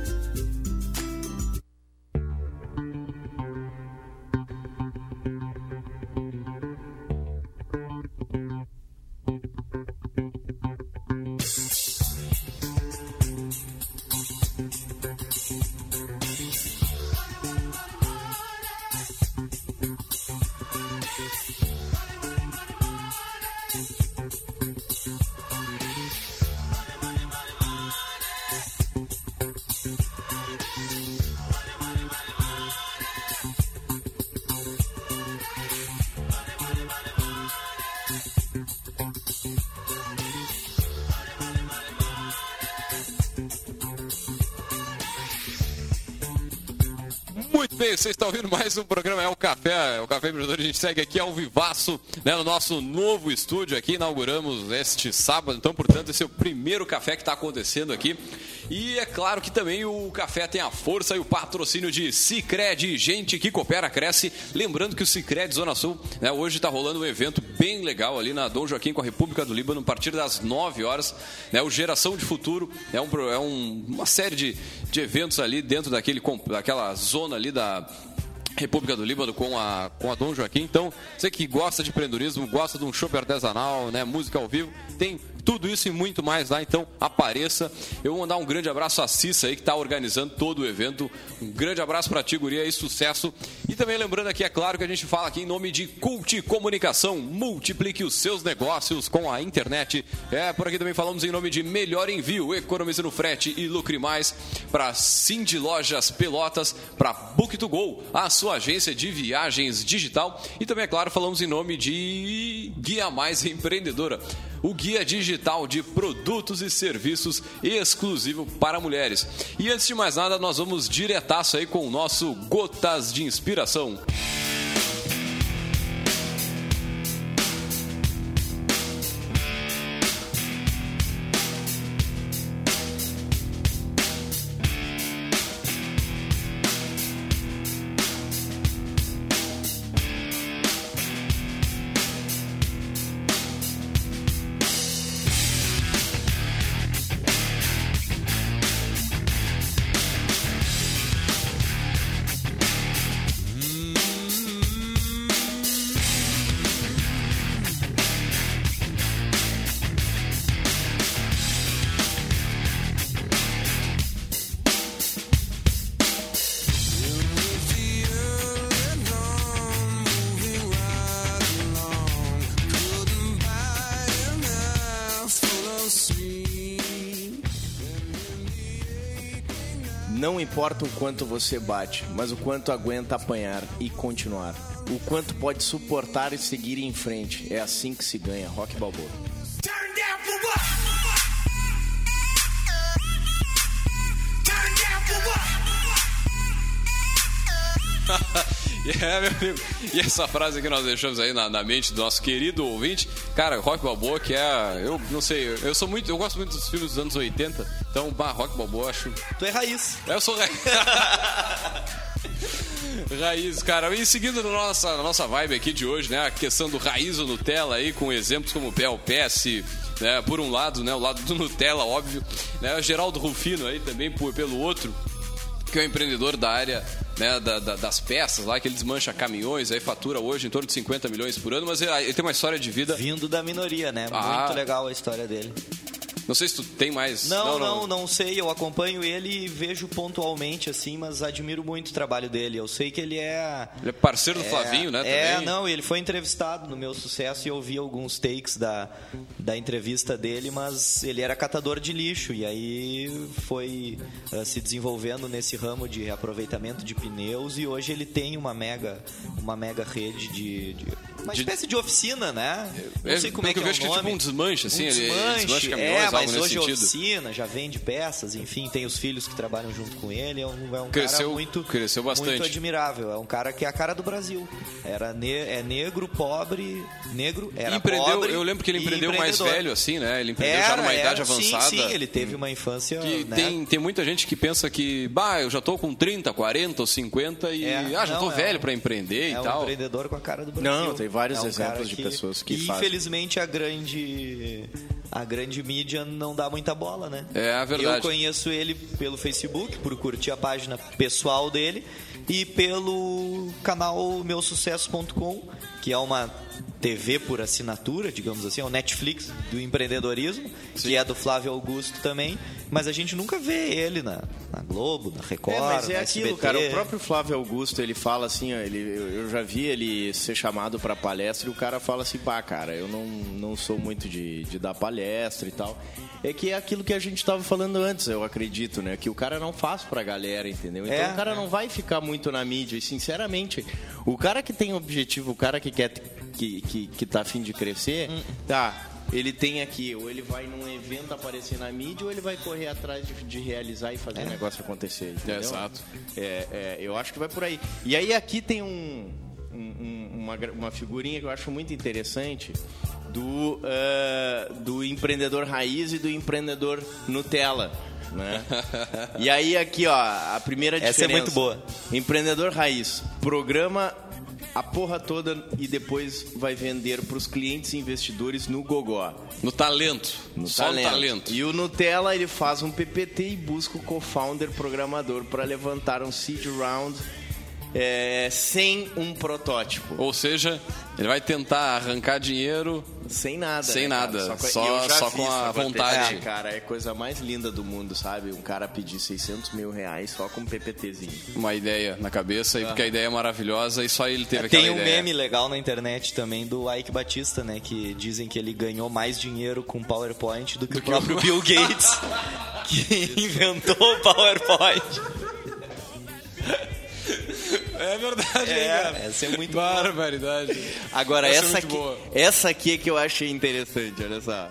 Vocês estão ouvindo mais um programa, é o Café, é o Café Empreendedor. A gente segue aqui ao vivaço, né, no nosso novo estúdio aqui. Inauguramos este sábado, então, portanto, esse é o primeiro café que está acontecendo aqui. E é claro que também o café tem a força e o patrocínio de Cicred, gente que coopera, cresce. Lembrando que o Cicred Zona Sul, né, hoje está rolando um evento bem legal ali na Dom Joaquim com a República do Líbano, a partir das 9 horas. Né, o Geração de Futuro é, um, é um, uma série de, de eventos ali dentro daquele, daquela zona ali da República do Líbano com a, com a Dom Joaquim. Então, você que gosta de empreendedorismo, gosta de um show artesanal, né, música ao vivo, tem tudo isso e muito mais lá, então apareça. Eu vou mandar um grande abraço à Cissa aí que está organizando todo o evento. Um grande abraço para ti, Guria, e sucesso. E também lembrando aqui, é claro que a gente fala aqui em nome de Cult Comunicação. Multiplique os seus negócios com a internet. É, por aqui também falamos em nome de Melhor Envio, economize no frete e lucre mais. Para Cindy Lojas Pelotas, para Book2Go, a sua agência de viagens digital. E também, é claro, falamos em nome de Guia Mais Empreendedora o guia digital de produtos e serviços exclusivo para mulheres. E antes de mais nada, nós vamos diretaço aí com o nosso Gotas de Inspiração. Não importa o quanto você bate, mas o quanto aguenta apanhar e continuar. O quanto pode suportar e seguir em frente. É assim que se ganha. Rock Balboa. Turn down for what? Turn down for what? *laughs* *laughs* É, meu amigo. E essa frase que nós deixamos aí na, na, mente do nosso querido ouvinte, cara, Rock Balboa, que é. Eu não sei, eu sou muito. Eu gosto muito dos filmes dos anos 80, então, bah, Rock Balboa, acho. Tu é raiz. Eu sou raiz. *laughs* Raiz, cara. E seguindo na nossa, na nossa vibe aqui de hoje, né? A questão do raiz ou Nutella aí, com exemplos como o PS, né? Por um lado, né? O lado do Nutella, óbvio. Né? O Geraldo Rufino aí também por, pelo outro, que é um empreendedor da área né, da, da, das peças lá, que ele desmancha caminhões, aí fatura hoje em torno de 50 milhões por ano, mas ele, ele tem uma história de vida. Vindo da minoria, né? Ah. Muito legal a história dele. Não sei se tu tem mais. Não, não, não, não, sei. Eu acompanho ele e vejo pontualmente, assim, mas admiro muito o trabalho dele. Eu sei que ele é. Ele é parceiro do é, Flavinho, né? É, também. não, ele foi entrevistado no meu sucesso e eu vi alguns takes da, da entrevista dele, mas ele era catador de lixo e aí foi uh, se desenvolvendo nesse ramo de reaproveitamento de pneus e hoje ele tem uma mega, uma mega rede de, de uma de... espécie de oficina, né? Não sei como é que, é eu vejo que é tipo um desmanche, assim, um desmanche, ele desmancha caminhões, é, mas hoje é oficina, já vende peças, enfim, tem os filhos que trabalham junto com ele, é um, é um cresceu, cara muito, cresceu bastante. muito admirável, é um cara que é a cara do Brasil. Era ne é negro, pobre, negro, era empreendeu, pobre. Eu lembro que ele empreendeu mais velho, assim, né? Ele empreendeu era, já numa era, idade avançada. Sim, sim, ele teve uma infância. Que né? tem, tem muita gente que pensa que, bah, eu já tô com 30, 40 ou 50 e é, ah, já não, tô velho para empreender e tal. É um empreendedor com a cara do Brasil. Não, tem vários é um exemplos de que, pessoas que e, fazem. Infelizmente a grande a grande mídia não dá muita bola, né? É a verdade. Eu conheço ele pelo Facebook, por curtir a página pessoal dele e pelo canal meusucesso.com, que é uma TV por assinatura, digamos assim, é o Netflix do empreendedorismo, Sim. que é do Flávio Augusto também, mas a gente nunca vê ele na, na Globo, na Record, é, mas é aquilo, SBT. cara, o próprio Flávio Augusto, ele fala assim, ó, ele, eu já vi ele ser chamado para palestra e o cara fala assim, pá, cara, eu não, não sou muito de, de dar palestra e tal. É que é aquilo que a gente estava falando antes, eu acredito, né? Que o cara não faz pra galera, entendeu? Então é, o cara é. não vai ficar muito na mídia. E sinceramente, o cara que tem objetivo, o cara que quer que, que, que tá afim de crescer, hum. tá ele tem aqui, ou ele vai num evento aparecer na mídia, ou ele vai correr atrás de, de realizar e fazer o negócio acontecer. É, exato. É, é, eu acho que vai por aí. E aí aqui tem um, um- um- uma, uma figurinha que eu acho muito interessante do, ah, do empreendedor raiz e do empreendedor Nutella. Né? *laughs* E aí aqui, ó, a primeira Essa é diferença. muito boa. Empreendedor raiz, programa a porra toda e depois vai vender para os clientes e investidores no Gogó. No talento. No Só talento. no talento. E o Nutella, ele faz um PPT e busca o co-founder programador para levantar um seed round é, sem um protótipo. Ou seja, ele vai tentar arrancar dinheiro Sem nada. Sem né, nada, cara? só- só vi com a vontade. É, cara, é a coisa mais linda do mundo, sabe? Um cara pedir 600 mil reais só com um PPTzinho. uma ideia na cabeça, e porque a ideia é maravilhosa e só ele teve Tem aquela um ideia. meme legal na internet também do Ike Batista, né? Que dizem que ele ganhou mais dinheiro com PowerPoint do que o próprio Bill Gates, *laughs* que inventou o PowerPoint. *laughs* É verdade, É, hein, cara? essa é muito Barbaridade. Agora, Essa é essa, aqui, boa. essa aqui é que eu achei interessante, olha só.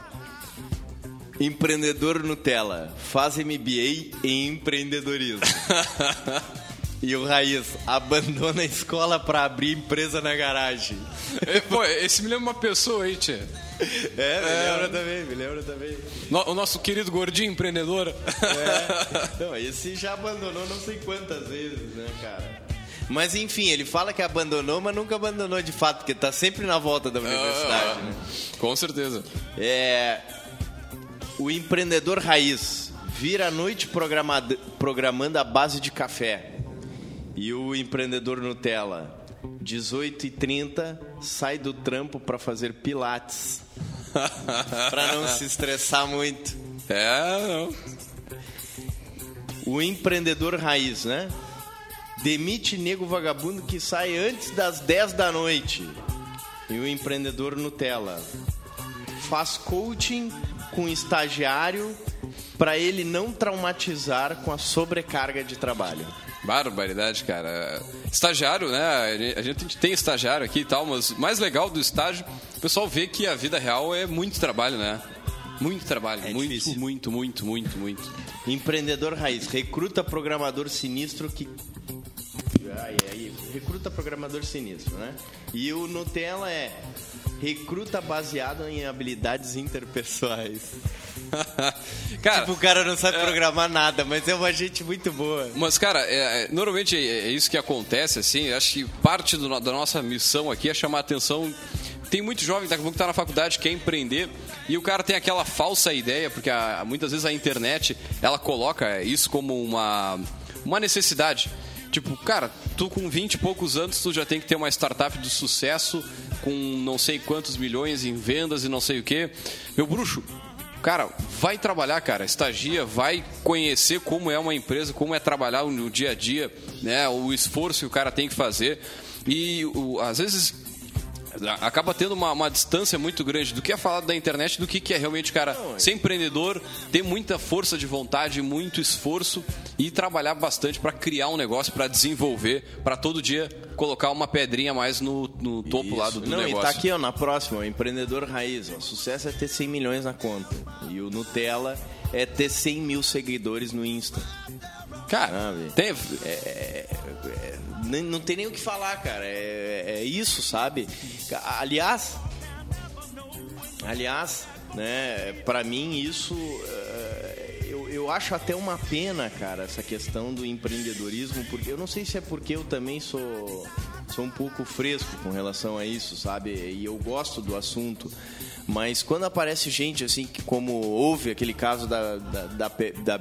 Empreendedor Nutella faz MBA em empreendedorismo. *laughs* e o Raiz abandona a escola para abrir empresa na garagem. É, Pô, esse me lembra uma pessoa aí, tia. É, me lembra também, me lembra também. No- o nosso querido gordinho empreendedor. É. *laughs* Não, esse já abandonou não sei quantas vezes, né, cara? Mas enfim, ele fala que abandonou, mas nunca abandonou de fato, porque tá sempre na volta da universidade, Ah, né? Com certeza. É. O empreendedor raiz vira a noite programado- programando a base de café. E o empreendedor Nutella, 18h30, sai do trampo para fazer pilates. *laughs* para não se estressar muito. É, não. O empreendedor raiz, né? Demite nego vagabundo que sai antes das 10 da noite. E o empreendedor Nutella faz coaching com estagiário para ele não traumatizar com a sobrecarga de trabalho. Barbaridade, cara. Estagiário, né? A gente tem estagiário aqui e tal, mas o mais legal do estágio, o pessoal vê que a vida real é muito trabalho, né? Muito trabalho. muito, muito, muito, muito, muito. Empreendedor raiz recruta programador sinistro que Ai, ai, recruta programador sinistro, né? E o Nutella é recruta baseado em habilidades interpessoais. *laughs* Cara, tipo, o cara não sabe programar nada, mas é uma gente muito boa. Mas, cara, é- é- normalmente é, é isso que acontece, assim. Acho que parte do da nossa missão aqui é chamar a atenção. Tem muito jovem daqui a pouco que tá na faculdade, quer empreender, e o cara tem aquela falsa ideia, porque a- muitas vezes a internet ela coloca isso como uma, uma necessidade. Tipo, cara, tu com 20 e poucos anos, tu já tem que ter uma startup de sucesso com não sei quantos milhões em vendas e não sei o quê. Meu bruxo, Cara, vai trabalhar, cara. Estagia, vai conhecer como é uma empresa, como é trabalhar no dia a dia, né? O esforço que o cara tem que fazer. E o- às vezes acaba tendo uma, uma distância muito grande do que é falado da internet do que, que é realmente, cara, ser empreendedor, ter muita força de vontade, muito esforço e trabalhar bastante para criar um negócio, para desenvolver, para todo dia colocar uma pedrinha mais no, no topo lá do, do Não, negócio. e tá aqui, ó, na próxima, o empreendedor raiz. Ó, sucesso é ter 100 milhões na conta. E o Nutella é ter 100 mil seguidores no Insta. Cara, tem... É, é- nem- não tem nem o que falar, cara. É, é isso, sabe? Aliás, aliás, né, para mim isso eh, eu, eu acho até uma pena, cara, essa questão do empreendedorismo, porque eu não sei se é porque eu também sou sou um pouco fresco com relação a isso, sabe? E eu gosto do assunto. Mas quando aparece gente assim, que como houve aquele caso da, da, da, da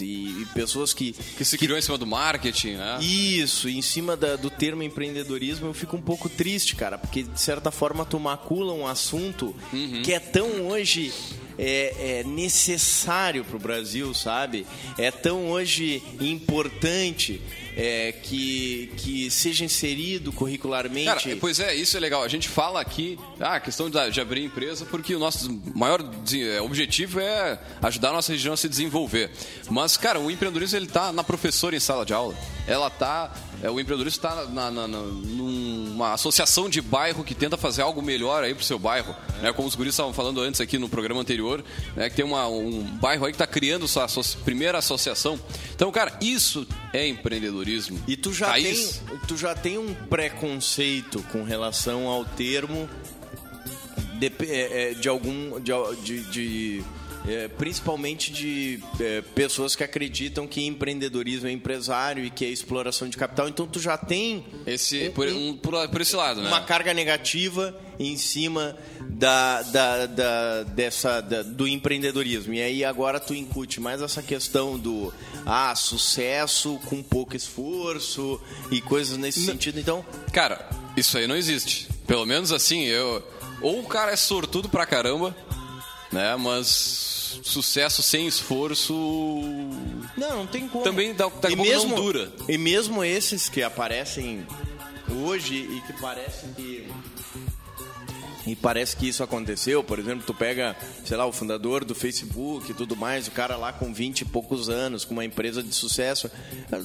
e, e pessoas que, que se criou em cima do marketing, né? Isso, em cima da- do termo empreendedorismo eu fico um pouco triste, cara, porque de certa forma tu macula um assunto que é tão hoje é, é necessário para o Brasil, sabe? É tão hoje importante é, que, que seja inserido curricularmente. Cara, pois é, isso é legal. A gente fala aqui, ah, a questão de, abrir empresa, porque o nosso maior eh, objetivo é ajudar a nossa região a se desenvolver. Mas, cara, o empreendedorismo ele tá na professora em sala de aula. Ela tá é, o empreendedorismo está numa associação de bairro que tenta fazer algo melhor aí pro seu bairro. Né? Como os guris estavam falando antes aqui no programa anterior, né? que tem uma, um bairro aí que está criando sua associa primeira associação. Então, cara, isso é empreendedorismo. E tu já, tem, tu já tem um preconceito com relação ao termo de, é, é, de algum. de, de é, principalmente de é, pessoas que acreditam que empreendedorismo é empresário e que é exploração de capital. Então tu já tem esse um, por, um, por, por, esse lado, né? Uma carga negativa em cima da, da, da dessa da, do empreendedorismo. E aí agora tu incute mais essa questão do ah, sucesso com pouco esforço e coisas nesse sentido. Então, cara, isso aí não existe. Pelo menos assim, eu ou o cara é sortudo pra caramba, né? Mas sucesso sem esforço. Não, não tem como. Também dá, dá e mesmo, não dura. E mesmo esses que aparecem hoje e que parece que. E parece que isso aconteceu, por exemplo, tu pega, sei lá, o fundador do Facebook e tudo mais, o cara lá com 20 e poucos anos, com uma empresa de sucesso,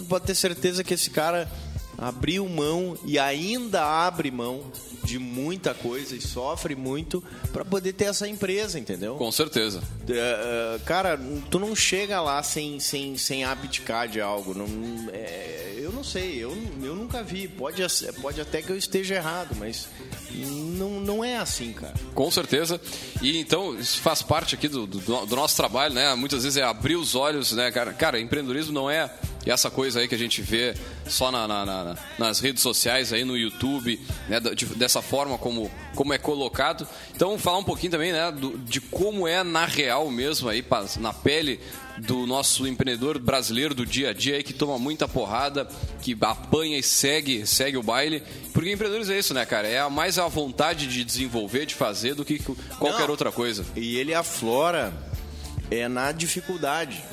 pode ter certeza que esse cara abriu mão e ainda abre mão de muita coisa e sofre muito para poder ter essa empresa, entendeu? Com certeza. Uh, cara, tu não chega lá sem, sem, sem abdicar de algo. Não, é, eu não sei, eu, eu nunca vi. Pode, pode até que eu esteja errado, mas não, não é assim, cara. Com certeza. E então, isso faz parte aqui do, do, do nosso trabalho, né? Muitas vezes é abrir os olhos, né, cara? Cara, empreendedorismo não é essa coisa aí que a gente vê só na, na, na, nas redes sociais, aí no YouTube, né, de, dessa forma como, como é colocado. Então, falar um pouquinho também né, do, de como é na real mesmo, aí, na pele do nosso empreendedor brasileiro do dia a dia aí, que toma muita porrada, que apanha e segue, segue o baile. Porque empreendedores é isso, né, cara? É mais a vontade de desenvolver, de fazer, do que qualquer Não, outra coisa. E ele aflora é na dificuldade.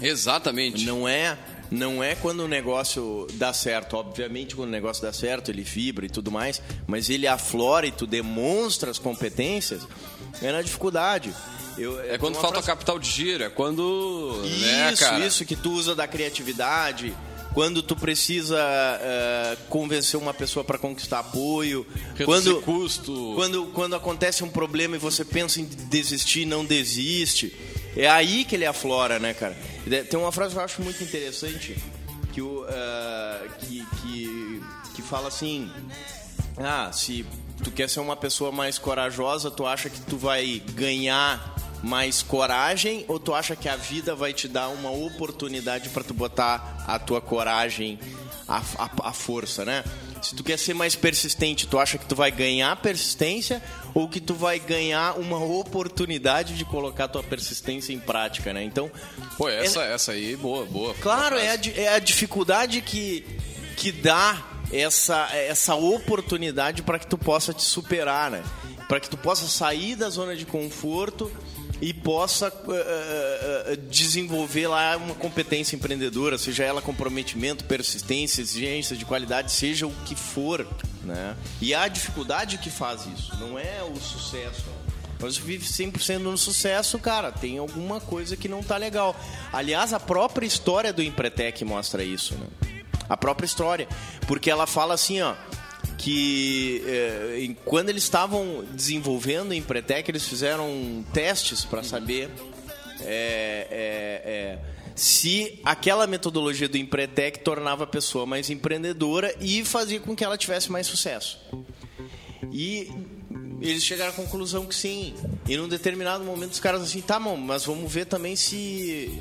Exatamente. Não é não é quando o negócio dá certo. Obviamente, quando o negócio dá certo, ele fibra e tudo mais, mas ele aflora e tu demonstra as competências, é na dificuldade. Eu, é quando falta capital de giro, é quando. Né, isso, né, isso, que tu usa da criatividade quando tu precisa uh, convencer uma pessoa para conquistar apoio, Reduzir quando custo, quando quando acontece um problema e você pensa em desistir, não desiste. É aí que ele aflora, né, cara? Tem uma frase que eu acho muito interessante que, o, uh, que, que, que fala assim: Ah, se tu quer ser uma pessoa mais corajosa, tu acha que tu vai ganhar mais coragem ou tu acha que a vida vai te dar uma oportunidade para tu botar a tua coragem à, à, à força, né? Se tu quer ser mais persistente, tu acha que tu vai ganhar persistência ou que tu vai ganhar uma oportunidade de colocar tua persistência em prática, né? Então, pô, essa é... essa aí boa, boa. Claro, é a, é a dificuldade que que dá essa essa oportunidade para que tu possa te superar, né? Para que tu possa sair da zona de conforto e possa uh, uh, desenvolver lá uma competência empreendedora, seja ela comprometimento, persistência, exigência de qualidade, seja o que for, né? E a dificuldade que faz isso, não é o sucesso. Mas vive 100% no sucesso, cara, tem alguma coisa que não tá legal. Aliás, a própria história do Empretec mostra isso, né? A própria história, porque ela fala assim, ó, que eh, quando eles estavam desenvolvendo o Empretec, eles fizeram testes para saber é, é, é, se aquela metodologia do Empretec tornava a pessoa mais empreendedora e fazia com que ela tivesse mais sucesso. E eles chegaram à conclusão que sim. E num determinado momento os caras assim, tá bom, mas vamos ver também se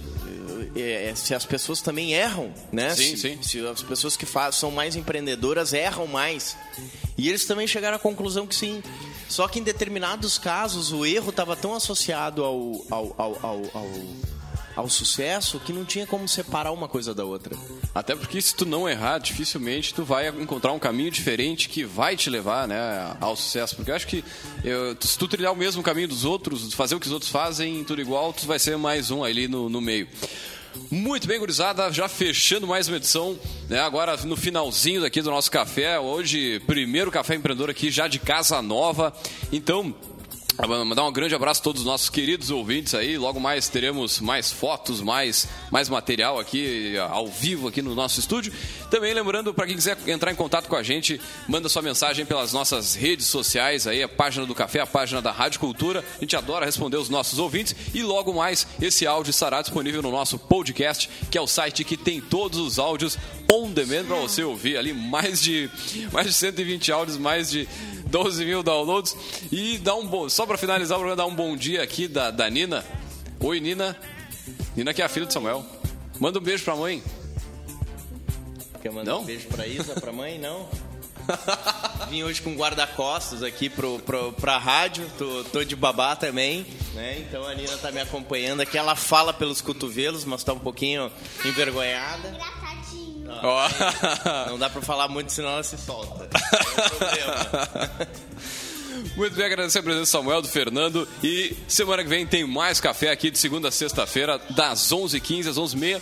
é, se as pessoas também erram, né? Sim, se, sim. se as pessoas que faz, são mais empreendedoras erram mais. E eles também chegaram à conclusão que sim. Só que em determinados casos o erro estava tão associado ao, ao, ao, ao ao sucesso que não tinha como separar uma coisa da outra. Até porque se tu não errar, dificilmente tu vai encontrar um caminho diferente que vai te levar né, ao sucesso. Porque eu acho que eu, se tu trilhar o mesmo caminho dos outros, fazer o que os outros fazem, tudo igual, tu vai ser mais um ali no, no meio. Muito bem, gurizada, já fechando mais uma edição, né? Agora no finalzinho daqui do nosso café, hoje primeiro café empreendedor aqui já de casa nova. Então, Mandar um grande abraço a todos os nossos queridos ouvintes aí. Logo mais teremos mais fotos, mais, mais material aqui ao vivo aqui no nosso estúdio. Também lembrando para quem quiser entrar em contato com a gente, manda sua mensagem pelas nossas redes sociais aí, a página do Café, a página da Rádio Cultura. A gente adora responder os nossos ouvintes e logo mais esse áudio estará disponível no nosso podcast, que é o site que tem todos os áudios on demand para você ouvir ali mais de mais de 120 áudios, mais de 12 mil downloads. E dá um bom. Para finalizar, vou dar um bom dia aqui da, da Nina. Oi, Nina. Nina que é a filha de Samuel. Manda um beijo pra mãe. Quer mandar não? um beijo pra Isa, pra mãe? Não? *laughs* Vim hoje com guarda-costas aqui pro, pro, pra rádio, tô, tô de babá também, né? Então a Nina tá me acompanhando aqui. Ela fala pelos cotovelos, mas tá um pouquinho envergonhada. Engraçadinho. Oh. *laughs* Não dá pra falar muito, senão ela se solta. É problema. *laughs* Muito bem, agradecer a presença do Samuel, do Fernando. E semana que vem tem mais café aqui de segunda a sexta-feira, das 11h15 às 11h30.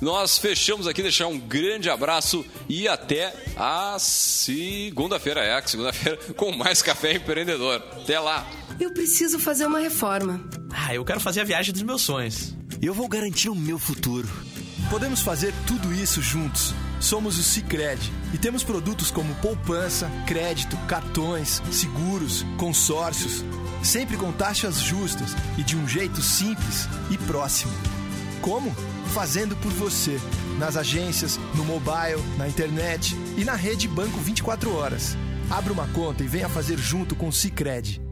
Nós fechamos aqui, deixar um grande abraço e até a segunda-feira, é, a segunda-feira, *laughs* com mais café empreendedor. Até lá. Eu preciso fazer uma reforma. Ah, eu quero fazer a viagem dos meus sonhos. Eu vou garantir o meu futuro. Podemos fazer tudo isso juntos. Somos o Cicred e temos produtos como poupança, crédito, cartões, seguros, consórcios, sempre com taxas justas e de um jeito simples e próximo. Como? Fazendo por você, nas agências, no mobile, na internet e na rede Banco 24 horas. Abra uma conta e venha fazer junto com o Cicred.